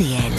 RTL.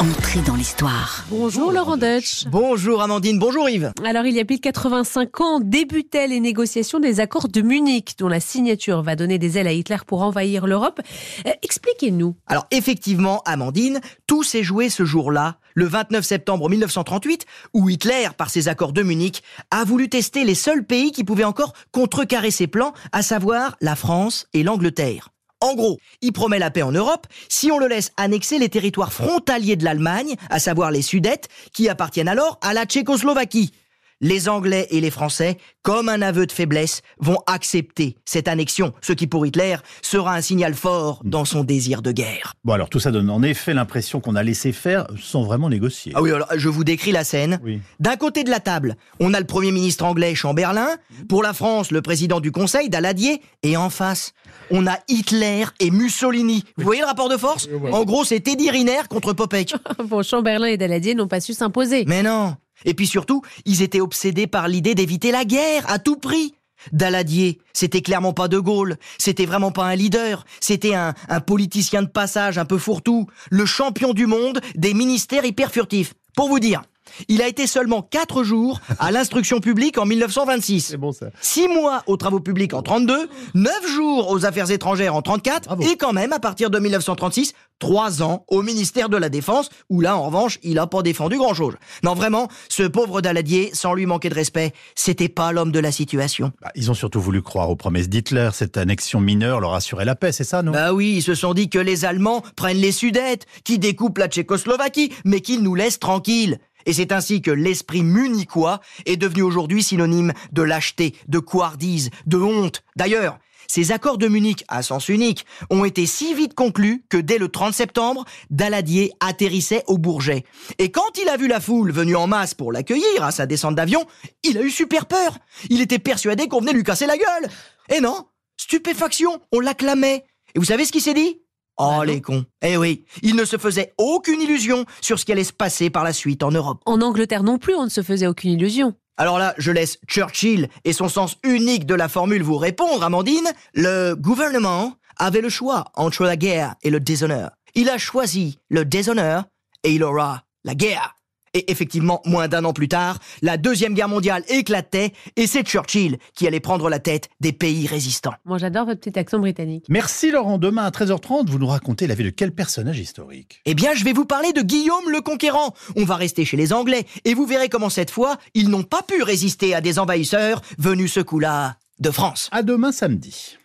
Entrée dans l'histoire. Bonjour Laurent Deutsch. Bonjour Amandine, bonjour Yves. Alors il y a plus de 85 ans débutaient les négociations des accords de Munich dont la signature va donner des ailes à Hitler pour envahir l'Europe. Euh, Expliquez-nous. Alors effectivement Amandine, tout s'est joué ce jour-là, le 29 septembre 1938, où Hitler, par ses accords de Munich, a voulu tester les seuls pays qui pouvaient encore contrecarrer ses plans, à savoir la France et l'Angleterre. En gros, il promet la paix en Europe si on le laisse annexer les territoires frontaliers de l'Allemagne, à savoir les Sudètes, qui appartiennent alors à la Tchécoslovaquie. Les Anglais et les Français, comme un aveu de faiblesse, vont accepter cette annexion, ce qui pour Hitler sera un signal fort dans son désir de guerre. Bon, alors tout ça donne en effet l'impression qu'on a laissé faire sans vraiment négocier. Ah oui, alors je vous décris la scène. Oui. D'un côté de la table, on a le Premier ministre anglais Chamberlain, pour la France, le président du Conseil, Daladier, et en face, on a Hitler et Mussolini. Vous voyez le rapport de force? En gros, c'est Teddy Riner contre Popek. Bon, Chamberlain et Daladier n'ont pas su s'imposer. Mais non Et puis surtout, ils étaient obsédés par l'idée d'éviter la guerre à tout prix. Daladier, c'était clairement pas De Gaulle, c'était vraiment pas un leader, c'était un, un politicien de passage un peu fourre-tout, le champion du monde des ministères hyper furtifs. Pour vous dire, il a été seulement 4 jours à l'instruction publique en 1926. bon ça. 6 mois aux travaux publics en 32, 9 jours aux affaires étrangères en 34, Bravo. et quand même, à partir de 1936, 3 ans au ministère de la Défense, où là, en revanche, il a pas défendu grand-chose. Non, vraiment, ce pauvre Daladier, sans lui manquer de respect, c'était pas l'homme de la situation. Bah, ils ont surtout voulu croire aux promesses d'Hitler. Cette annexion mineure leur assurait la paix, c'est ça, non? Bah oui, ils se sont dit que les Allemands prennent les Sudètes, qui découpent la Tchécoslovaquie, mais qu'ils nous laissent tranquilles. Et c'est ainsi que l'esprit munichois est devenu aujourd'hui synonyme de lâcheté, de couardise, de honte. D'ailleurs, ces accords de Munich à sens unique ont été si vite conclus que dès le 30 septembre, Daladier atterrissait au Bourget. Et quand il a vu la foule venue en masse pour l'accueillir à sa descente d'avion, il a eu super peur. Il était persuadé qu'on venait lui casser la gueule. Et non, stupéfaction, on l'acclamait. Et vous savez ce qu'il s'est dit? Oh les cons. Eh oui, il ne se faisait aucune illusion sur ce qui allait se passer par la suite en Europe. En Angleterre non plus, on ne se faisait aucune illusion. Alors là, je laisse Churchill et son sens unique de la formule vous répondre, Amandine. Le gouvernement avait le choix entre la guerre et le déshonneur. Il a choisi le déshonneur et il aura la guerre. Et effectivement, moins d'un an plus tard, la Deuxième Guerre mondiale éclatait et c'est Churchill qui allait prendre la tête des pays résistants. Moi j'adore votre petit accent britannique. Merci Laurent. Demain à 13h30, vous nous racontez la vie de quel personnage historique? Eh bien, je vais vous parler de Guillaume le Conquérant. On va rester chez les Anglais et vous verrez comment cette fois, ils n'ont pas pu résister à des envahisseurs venus ce coup-là de France. À demain samedi.